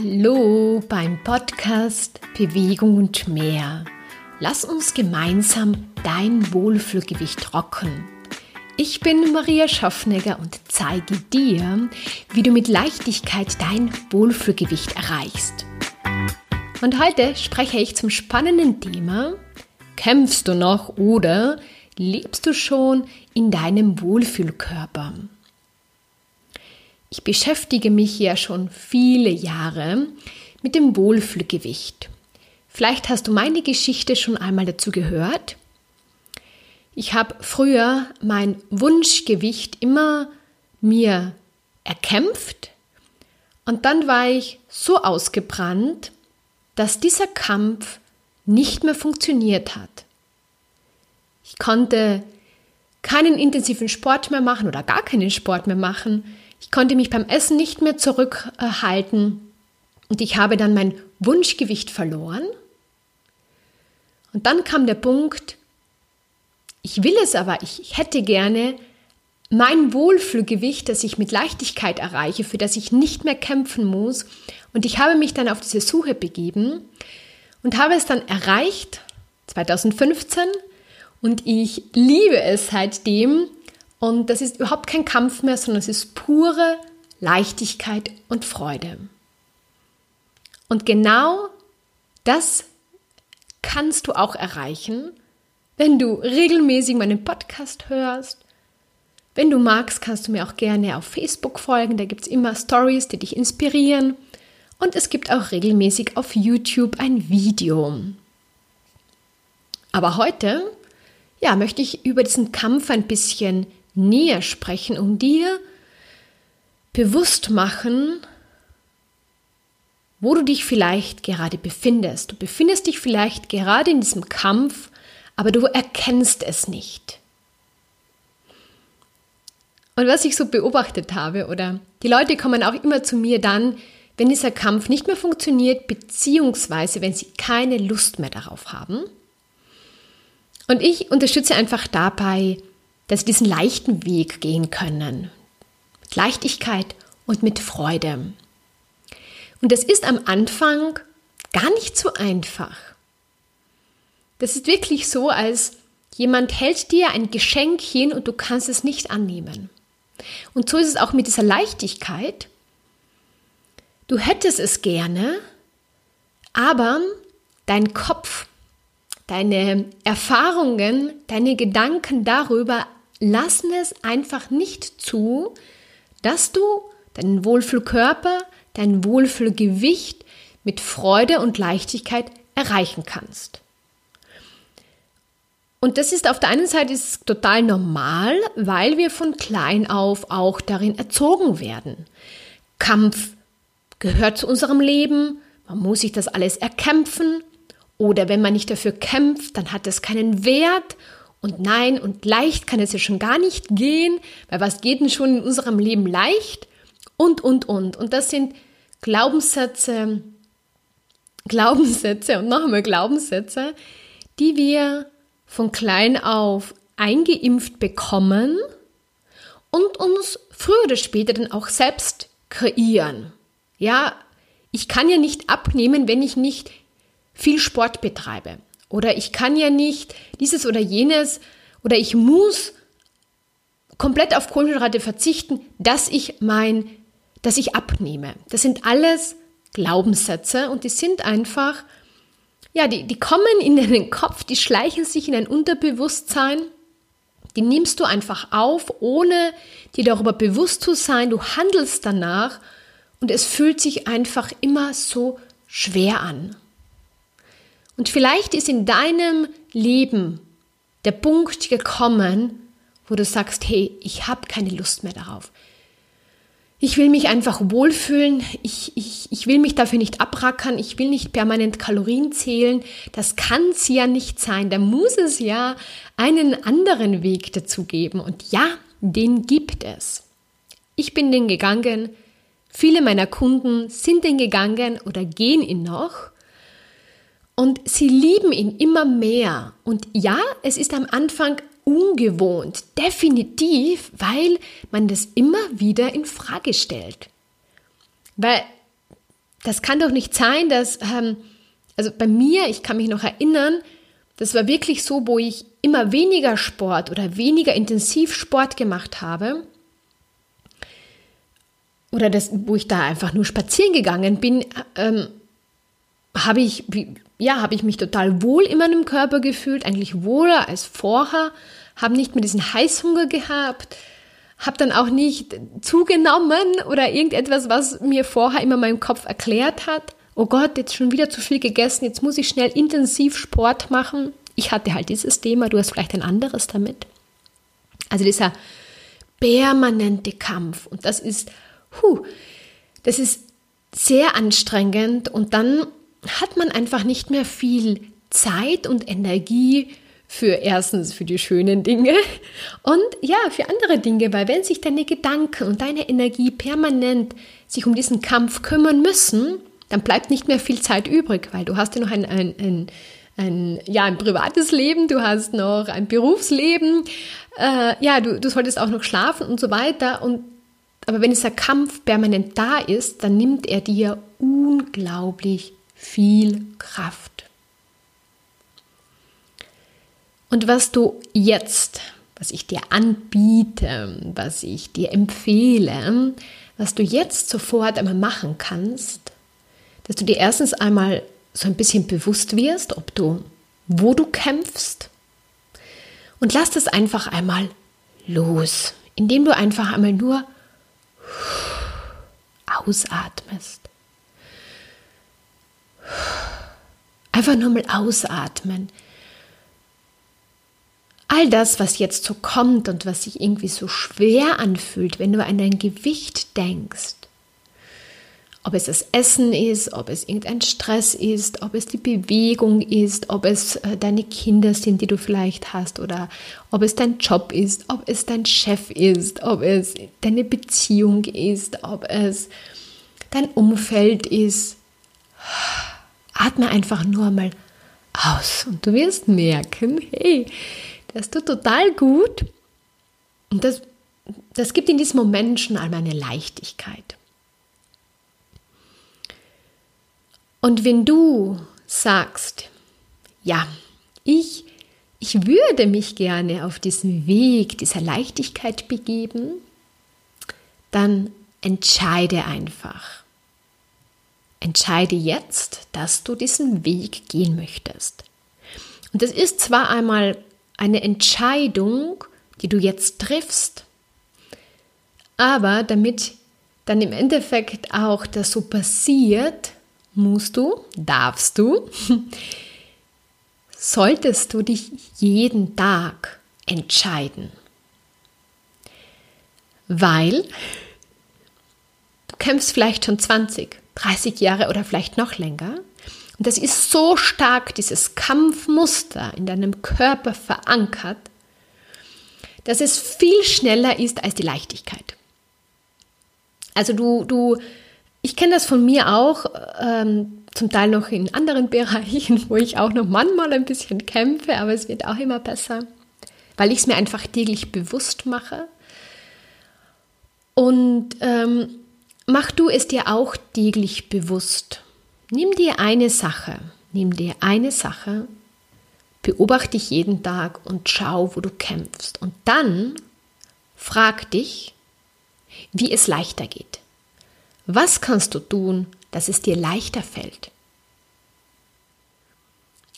Hallo beim Podcast Bewegung und mehr. Lass uns gemeinsam dein Wohlfühlgewicht rocken. Ich bin Maria Schaffnegger und zeige dir, wie du mit Leichtigkeit dein Wohlfühlgewicht erreichst. Und heute spreche ich zum spannenden Thema, kämpfst du noch oder lebst du schon in deinem Wohlfühlkörper? Ich beschäftige mich ja schon viele Jahre mit dem Wohlfühlgewicht. Vielleicht hast du meine Geschichte schon einmal dazu gehört. Ich habe früher mein Wunschgewicht immer mir erkämpft und dann war ich so ausgebrannt, dass dieser Kampf nicht mehr funktioniert hat. Ich konnte keinen intensiven Sport mehr machen oder gar keinen Sport mehr machen. Ich konnte mich beim Essen nicht mehr zurückhalten und ich habe dann mein Wunschgewicht verloren. Und dann kam der Punkt, ich will es aber, ich hätte gerne mein Wohlfühlgewicht, das ich mit Leichtigkeit erreiche, für das ich nicht mehr kämpfen muss. Und ich habe mich dann auf diese Suche begeben und habe es dann erreicht, 2015. Und ich liebe es seitdem, und das ist überhaupt kein Kampf mehr, sondern es ist pure Leichtigkeit und Freude. Und genau das kannst du auch erreichen, wenn du regelmäßig meinen Podcast hörst. Wenn du magst, kannst du mir auch gerne auf Facebook folgen. Da gibt es immer Stories, die dich inspirieren. Und es gibt auch regelmäßig auf YouTube ein Video. Aber heute, ja, möchte ich über diesen Kampf ein bisschen näher sprechen und dir bewusst machen, wo du dich vielleicht gerade befindest. Du befindest dich vielleicht gerade in diesem Kampf, aber du erkennst es nicht. Und was ich so beobachtet habe, oder die Leute kommen auch immer zu mir dann, wenn dieser Kampf nicht mehr funktioniert, beziehungsweise wenn sie keine Lust mehr darauf haben. Und ich unterstütze einfach dabei, dass sie diesen leichten Weg gehen können. Mit Leichtigkeit und mit Freude. Und das ist am Anfang gar nicht so einfach. Das ist wirklich so, als jemand hält dir ein Geschenk hin und du kannst es nicht annehmen. Und so ist es auch mit dieser Leichtigkeit. Du hättest es gerne, aber dein Kopf, deine Erfahrungen, deine Gedanken darüber lassen es einfach nicht zu, dass du deinen Wohlfühlkörper, dein Wohlfühlgewicht mit Freude und Leichtigkeit erreichen kannst. Und das ist auf der einen Seite ist total normal, weil wir von klein auf auch darin erzogen werden. Kampf gehört zu unserem Leben, man muss sich das alles erkämpfen oder wenn man nicht dafür kämpft, dann hat es keinen Wert und nein, und leicht kann es ja schon gar nicht gehen, weil was geht denn schon in unserem Leben leicht? Und, und, und. Und das sind Glaubenssätze, Glaubenssätze und noch einmal Glaubenssätze, die wir von klein auf eingeimpft bekommen und uns früher oder später dann auch selbst kreieren. Ja, ich kann ja nicht abnehmen, wenn ich nicht viel Sport betreibe. Oder ich kann ja nicht dieses oder jenes oder ich muss komplett auf Kohlenhydrate verzichten, dass ich mein, dass ich abnehme. Das sind alles Glaubenssätze und die sind einfach, ja, die, die kommen in den Kopf, die schleichen sich in ein Unterbewusstsein, die nimmst du einfach auf, ohne dir darüber bewusst zu sein, du handelst danach und es fühlt sich einfach immer so schwer an. Und vielleicht ist in deinem Leben der Punkt gekommen, wo du sagst, hey, ich habe keine Lust mehr darauf. Ich will mich einfach wohlfühlen, ich, ich, ich will mich dafür nicht abrackern, ich will nicht permanent Kalorien zählen. Das kann es ja nicht sein. Da muss es ja einen anderen Weg dazu geben. Und ja, den gibt es. Ich bin den gegangen, viele meiner Kunden sind den gegangen oder gehen ihn noch. Und sie lieben ihn immer mehr. Und ja, es ist am Anfang ungewohnt, definitiv, weil man das immer wieder in Frage stellt. Weil das kann doch nicht sein, dass, ähm, also bei mir, ich kann mich noch erinnern, das war wirklich so, wo ich immer weniger Sport oder weniger intensiv Sport gemacht habe. Oder das, wo ich da einfach nur spazieren gegangen bin, ähm, habe ich, ja, habe ich mich total wohl in meinem Körper gefühlt, eigentlich wohler als vorher, habe nicht mehr diesen Heißhunger gehabt, habe dann auch nicht zugenommen oder irgendetwas, was mir vorher immer mein Kopf erklärt hat. Oh Gott, jetzt schon wieder zu viel gegessen, jetzt muss ich schnell intensiv Sport machen. Ich hatte halt dieses Thema, du hast vielleicht ein anderes damit. Also dieser permanente Kampf und das ist, huh, das ist sehr anstrengend und dann hat man einfach nicht mehr viel Zeit und Energie für erstens für die schönen Dinge und ja, für andere Dinge, weil wenn sich deine Gedanken und deine Energie permanent sich um diesen Kampf kümmern müssen, dann bleibt nicht mehr viel Zeit übrig, weil du hast ja noch ein, ein, ein, ein ja, ein privates Leben, du hast noch ein Berufsleben, äh, ja, du, du solltest auch noch schlafen und so weiter. Und, aber wenn dieser Kampf permanent da ist, dann nimmt er dir unglaublich viel Kraft. Und was du jetzt, was ich dir anbiete, was ich dir empfehle, was du jetzt sofort einmal machen kannst, dass du dir erstens einmal so ein bisschen bewusst wirst, ob du, wo du kämpfst. Und lass das einfach einmal los, indem du einfach einmal nur ausatmest. Einfach nur mal ausatmen. All das, was jetzt so kommt und was sich irgendwie so schwer anfühlt, wenn du an dein Gewicht denkst, ob es das Essen ist, ob es irgendein Stress ist, ob es die Bewegung ist, ob es äh, deine Kinder sind, die du vielleicht hast, oder ob es dein Job ist, ob es dein Chef ist, ob es deine Beziehung ist, ob es dein Umfeld ist. Atme einfach nur mal aus und du wirst merken, hey, das tut total gut und das, das gibt in diesem Moment schon einmal eine Leichtigkeit. Und wenn du sagst, ja, ich, ich würde mich gerne auf diesen Weg dieser Leichtigkeit begeben, dann entscheide einfach. Entscheide jetzt, dass du diesen Weg gehen möchtest. Und das ist zwar einmal eine Entscheidung, die du jetzt triffst, aber damit dann im Endeffekt auch das so passiert, musst du, darfst du, solltest du dich jeden Tag entscheiden. Weil du kämpfst vielleicht schon 20, 30 Jahre oder vielleicht noch länger. Und das ist so stark, dieses Kampfmuster in deinem Körper verankert, dass es viel schneller ist als die Leichtigkeit. Also du, du ich kenne das von mir auch, ähm, zum Teil noch in anderen Bereichen, wo ich auch noch manchmal ein bisschen kämpfe, aber es wird auch immer besser, weil ich es mir einfach täglich bewusst mache. Und ähm, mach du es dir auch täglich bewusst. Nimm dir eine Sache, nimm dir eine Sache, beobachte dich jeden Tag und schau, wo du kämpfst. Und dann frag dich, wie es leichter geht. Was kannst du tun, dass es dir leichter fällt?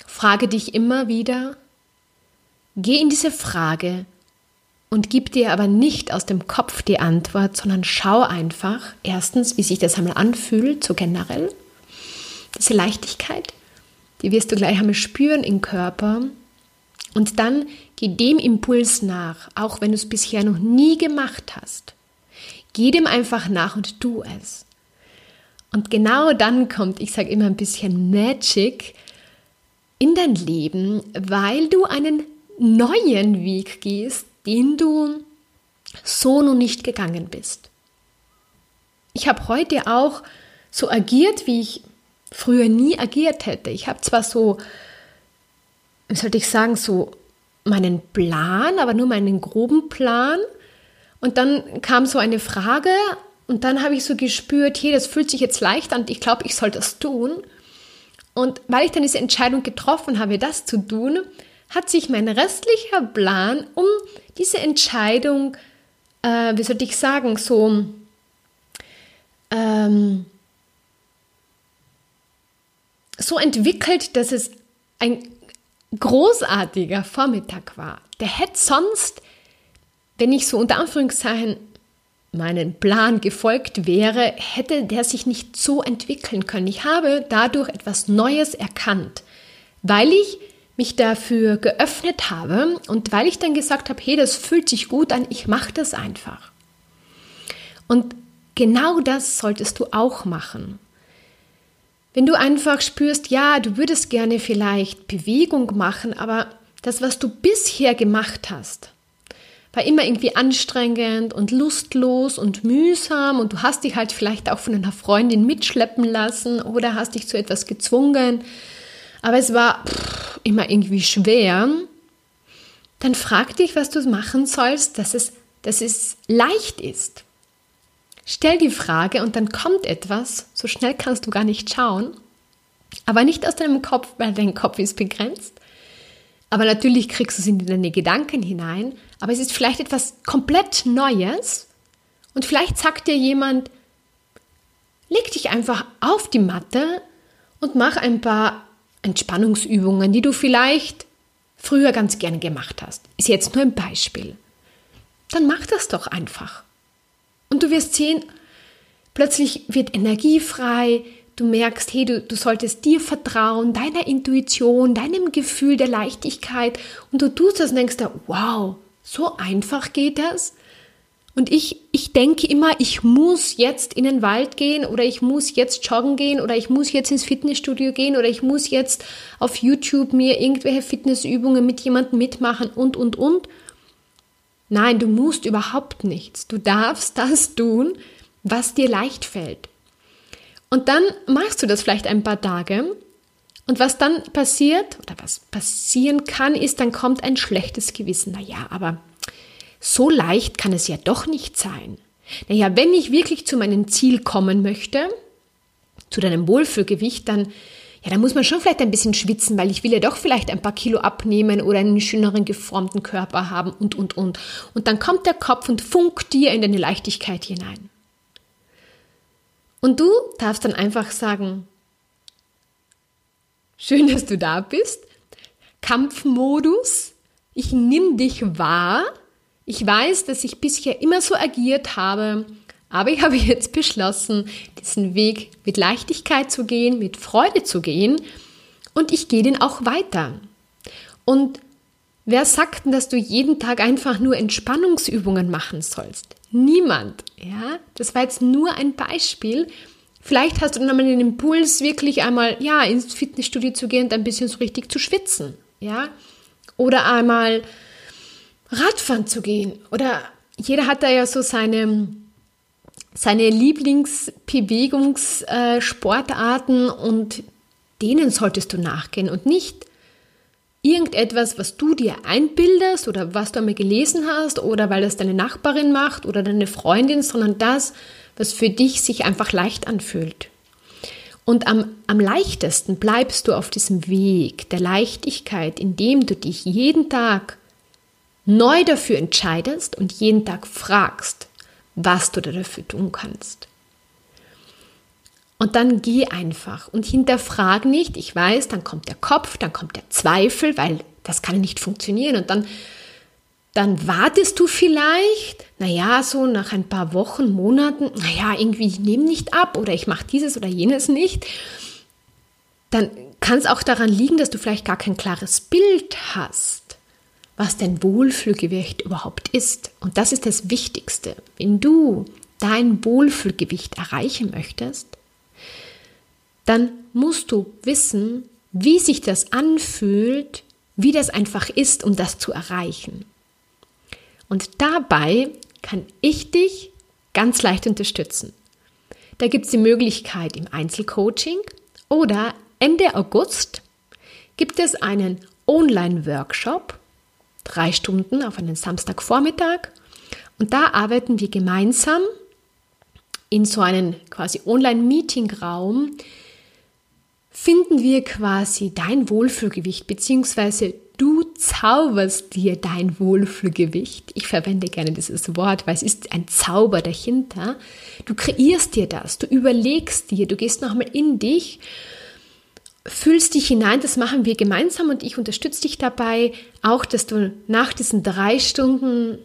Frage dich immer wieder, geh in diese Frage und gib dir aber nicht aus dem Kopf die Antwort, sondern schau einfach erstens, wie sich das einmal anfühlt, so generell. Diese Leichtigkeit, die wirst du gleich einmal spüren im Körper. Und dann geh dem Impuls nach, auch wenn du es bisher noch nie gemacht hast. Geh dem einfach nach und tu es. Und genau dann kommt, ich sage immer ein bisschen Magic in dein Leben, weil du einen neuen Weg gehst, den du so noch nicht gegangen bist. Ich habe heute auch so agiert, wie ich früher nie agiert hätte. Ich habe zwar so, wie sollte ich sagen, so meinen Plan, aber nur meinen groben Plan. Und dann kam so eine Frage Und dann habe ich so gespürt, hey, das fühlt sich jetzt leicht an, ich glaube, ich soll das tun. Und weil ich dann diese Entscheidung getroffen habe, das zu tun, hat sich mein restlicher Plan um diese Entscheidung, äh, wie soll ich sagen, so ähm, so entwickelt, dass es ein großartiger Vormittag war. Der hätte sonst, wenn ich so unter Anführungszeichen meinen Plan gefolgt wäre, hätte der sich nicht so entwickeln können. Ich habe dadurch etwas Neues erkannt, weil ich mich dafür geöffnet habe und weil ich dann gesagt habe, hey, das fühlt sich gut an, ich mache das einfach. Und genau das solltest du auch machen. Wenn du einfach spürst, ja, du würdest gerne vielleicht Bewegung machen, aber das, was du bisher gemacht hast, war immer irgendwie anstrengend und lustlos und mühsam und du hast dich halt vielleicht auch von einer Freundin mitschleppen lassen oder hast dich zu etwas gezwungen, aber es war pff, immer irgendwie schwer, dann frag dich, was du machen sollst, dass es, dass es leicht ist. Stell die Frage und dann kommt etwas, so schnell kannst du gar nicht schauen, aber nicht aus deinem Kopf, weil dein Kopf ist begrenzt. Aber natürlich kriegst du es in deine Gedanken hinein, aber es ist vielleicht etwas komplett Neues. Und vielleicht sagt dir jemand, leg dich einfach auf die Matte und mach ein paar Entspannungsübungen, die du vielleicht früher ganz gerne gemacht hast. Ist jetzt nur ein Beispiel. Dann mach das doch einfach. Und du wirst sehen, plötzlich wird Energie frei, du merkst, hey, du, du solltest dir vertrauen, deiner Intuition, deinem Gefühl der Leichtigkeit und du tust das und denkst da, wow, so einfach geht das. Und ich, ich denke immer, ich muss jetzt in den Wald gehen oder ich muss jetzt joggen gehen oder ich muss jetzt ins Fitnessstudio gehen oder ich muss jetzt auf YouTube mir irgendwelche Fitnessübungen mit jemandem mitmachen und, und, und. Nein, du musst überhaupt nichts. Du darfst das tun, was dir leicht fällt. Und dann machst du das vielleicht ein paar Tage. Und was dann passiert oder was passieren kann, ist, dann kommt ein schlechtes Gewissen. Naja, aber so leicht kann es ja doch nicht sein. Naja, wenn ich wirklich zu meinem Ziel kommen möchte, zu deinem Wohlfühlgewicht, dann ja, da muss man schon vielleicht ein bisschen schwitzen, weil ich will ja doch vielleicht ein paar Kilo abnehmen oder einen schöneren geformten Körper haben und, und, und. Und dann kommt der Kopf und funkt dir in deine Leichtigkeit hinein. Und du darfst dann einfach sagen, schön, dass du da bist. Kampfmodus. Ich nimm dich wahr. Ich weiß, dass ich bisher immer so agiert habe, aber ich habe jetzt beschlossen, diesen Weg mit Leichtigkeit zu gehen, mit Freude zu gehen und ich gehe den auch weiter. Und wer sagt denn, dass du jeden Tag einfach nur Entspannungsübungen machen sollst? Niemand, ja? Das war jetzt nur ein Beispiel. Vielleicht hast du dann einmal den Impuls, wirklich einmal, ja, ins Fitnessstudio zu gehen und ein bisschen so richtig zu schwitzen, ja? Oder einmal Radfahren zu gehen. Oder jeder hat da ja so seine seine Lieblingsbewegungssportarten und denen solltest du nachgehen und nicht irgendetwas, was du dir einbildest oder was du einmal gelesen hast oder weil das deine Nachbarin macht oder deine Freundin, sondern das, was für dich sich einfach leicht anfühlt. Und am, am leichtesten bleibst du auf diesem Weg der Leichtigkeit, indem du dich jeden Tag neu dafür entscheidest und jeden Tag fragst, was du dafür tun kannst. Und dann geh einfach und hinterfrag nicht. Ich weiß, dann kommt der Kopf, dann kommt der Zweifel, weil das kann nicht funktionieren. Und dann, dann wartest du vielleicht, naja, so nach ein paar Wochen, Monaten, naja, irgendwie, ich nehme nicht ab oder ich mache dieses oder jenes nicht. Dann kann es auch daran liegen, dass du vielleicht gar kein klares Bild hast was dein Wohlfühlgewicht überhaupt ist. Und das ist das Wichtigste. Wenn du dein Wohlfühlgewicht erreichen möchtest, dann musst du wissen, wie sich das anfühlt, wie das einfach ist, um das zu erreichen. Und dabei kann ich dich ganz leicht unterstützen. Da gibt es die Möglichkeit im Einzelcoaching oder Ende August gibt es einen Online-Workshop drei Stunden auf einen Samstagvormittag. Und da arbeiten wir gemeinsam in so einen quasi Online-Meeting-Raum finden wir quasi dein Wohlfühlgewicht, beziehungsweise du zauberst dir dein Wohlfühlgewicht. Ich verwende gerne dieses Wort, weil es ist ein Zauber dahinter. Du kreierst dir das, du überlegst dir, du gehst nochmal in dich, fühlst dich hinein, das machen wir gemeinsam und ich unterstütze dich dabei, auch dass du nach diesen drei Stunden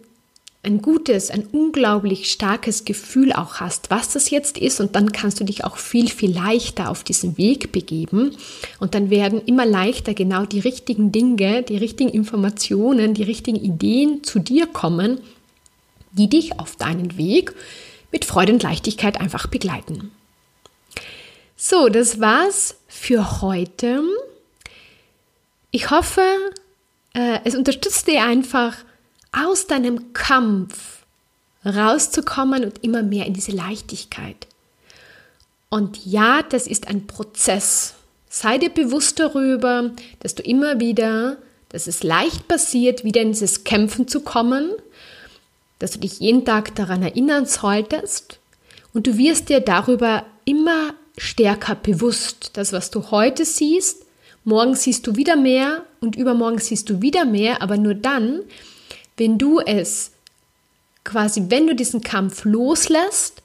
ein gutes, ein unglaublich starkes Gefühl auch hast, was das jetzt ist und dann kannst du dich auch viel, viel leichter auf diesen Weg begeben und dann werden immer leichter genau die richtigen Dinge, die richtigen Informationen, die richtigen Ideen zu dir kommen, die dich auf deinen Weg mit Freude und Leichtigkeit einfach begleiten. So, das war's für heute. Ich hoffe, äh, es unterstützt dir einfach, aus deinem Kampf rauszukommen und immer mehr in diese Leichtigkeit. Und ja, das ist ein Prozess. Sei dir bewusst darüber, dass du immer wieder, dass es leicht passiert, wieder in dieses Kämpfen zu kommen, dass du dich jeden Tag daran erinnern solltest und du wirst dir darüber immer stärker bewusst. Das, was du heute siehst, morgen siehst du wieder mehr und übermorgen siehst du wieder mehr, aber nur dann, wenn du es quasi, wenn du diesen Kampf loslässt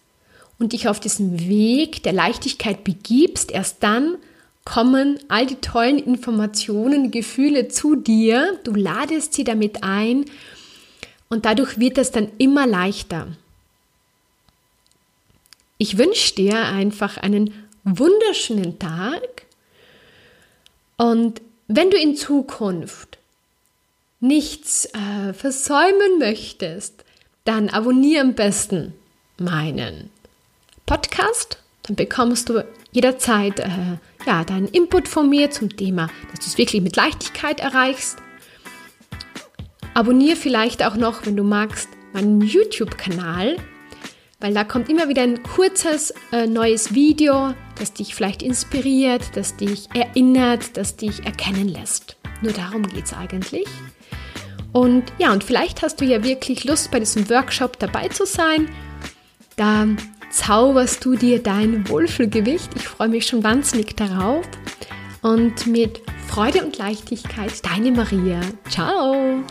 und dich auf diesen Weg der Leichtigkeit begibst, erst dann kommen all die tollen Informationen, Gefühle zu dir, du ladest sie damit ein und dadurch wird es dann immer leichter. Ich wünsche dir einfach einen wunderschönen Tag und wenn du in Zukunft nichts äh, versäumen möchtest, dann abonniere am besten meinen Podcast. Dann bekommst du jederzeit äh, ja, deinen Input von mir zum Thema, dass du es wirklich mit Leichtigkeit erreichst. Abonniere vielleicht auch noch, wenn du magst, meinen YouTube-Kanal, weil da kommt immer wieder ein kurzes äh, neues Video, das dich vielleicht inspiriert, das dich erinnert, das dich erkennen lässt. Nur darum geht es eigentlich. Und ja, und vielleicht hast du ja wirklich Lust, bei diesem Workshop dabei zu sein. Da zauberst du dir dein Wohlfühlgewicht. Ich freue mich schon wahnsinnig darauf. Und mit Freude und Leichtigkeit, deine Maria. Ciao!